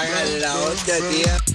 Cagan la onda, tía.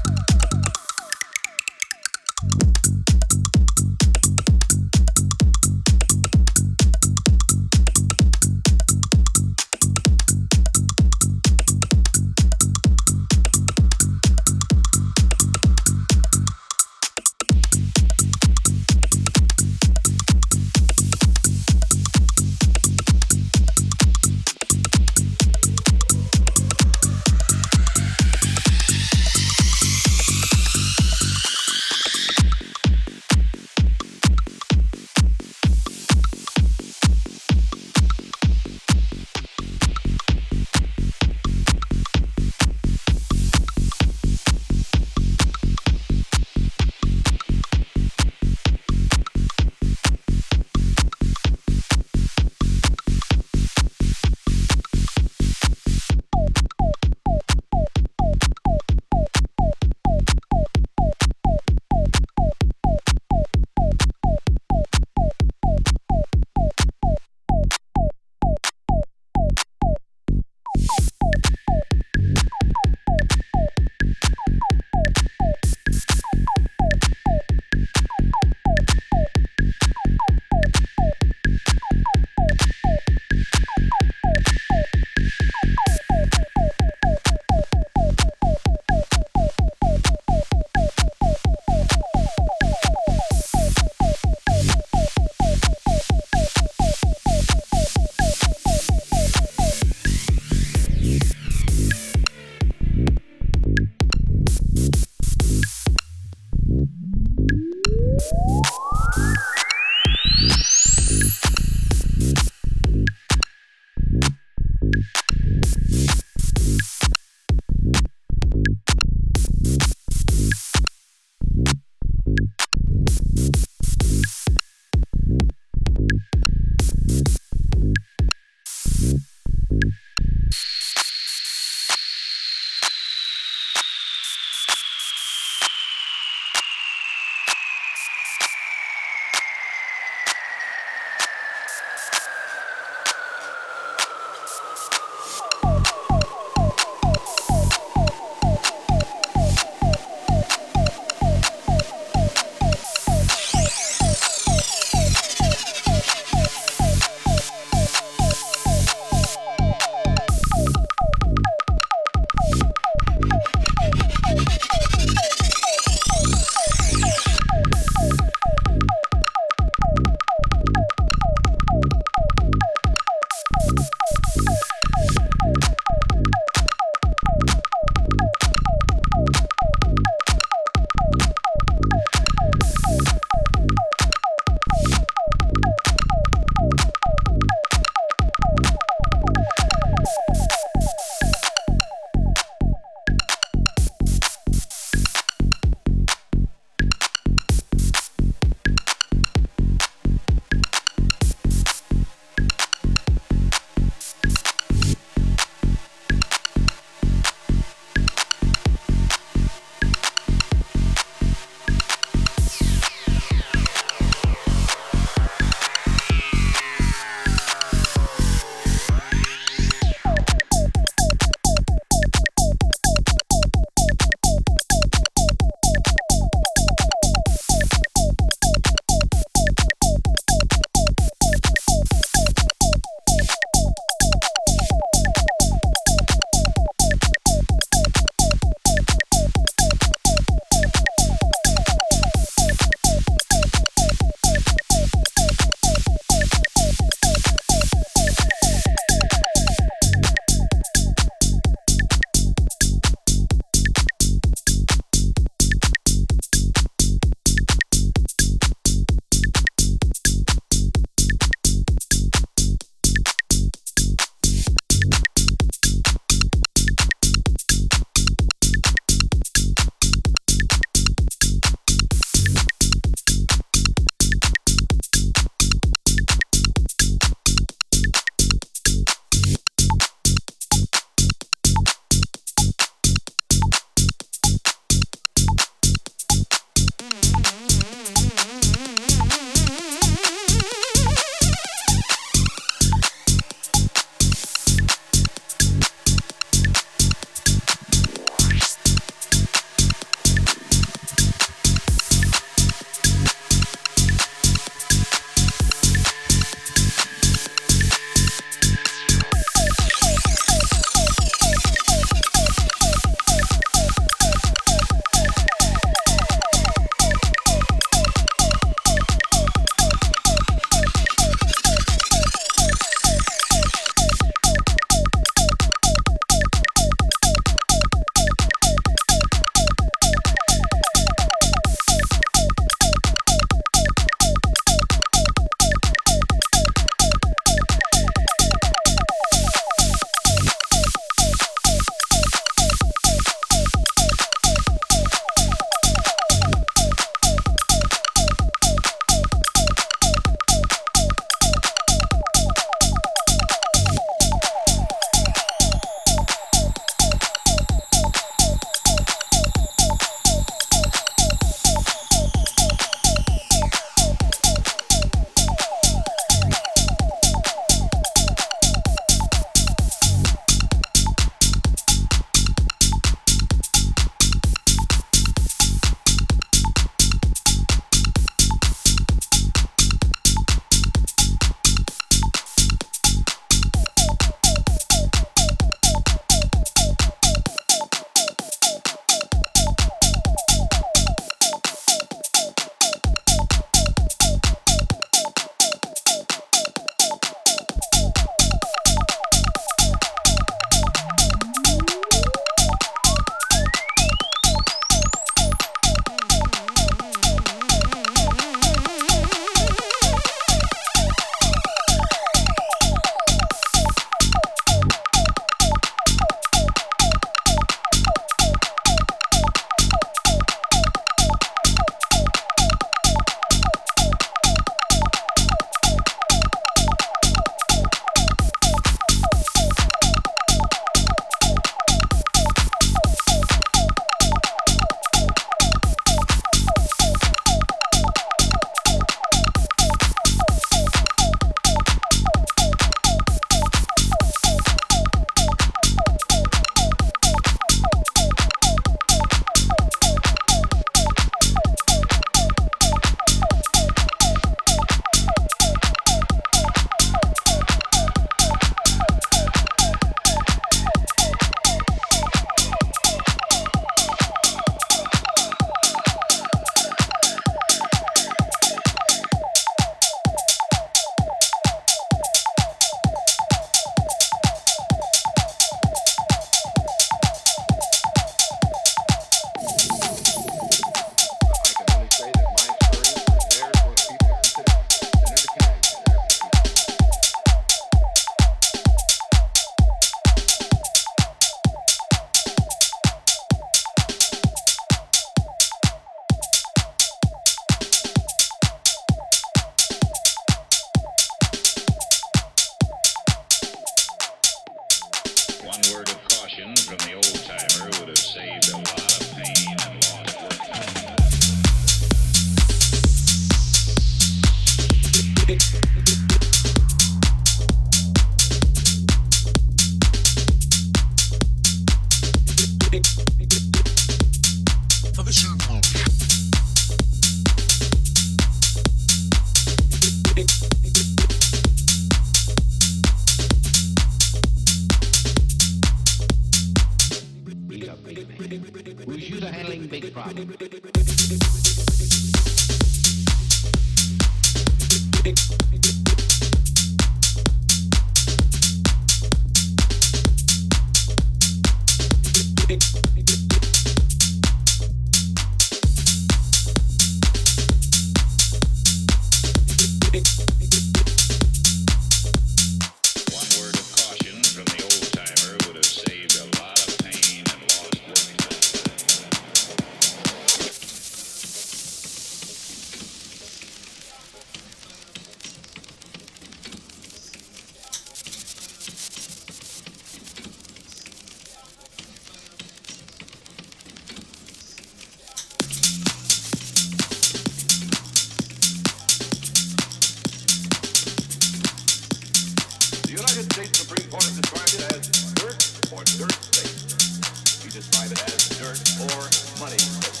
private as dirt or money.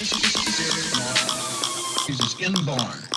This is inborn.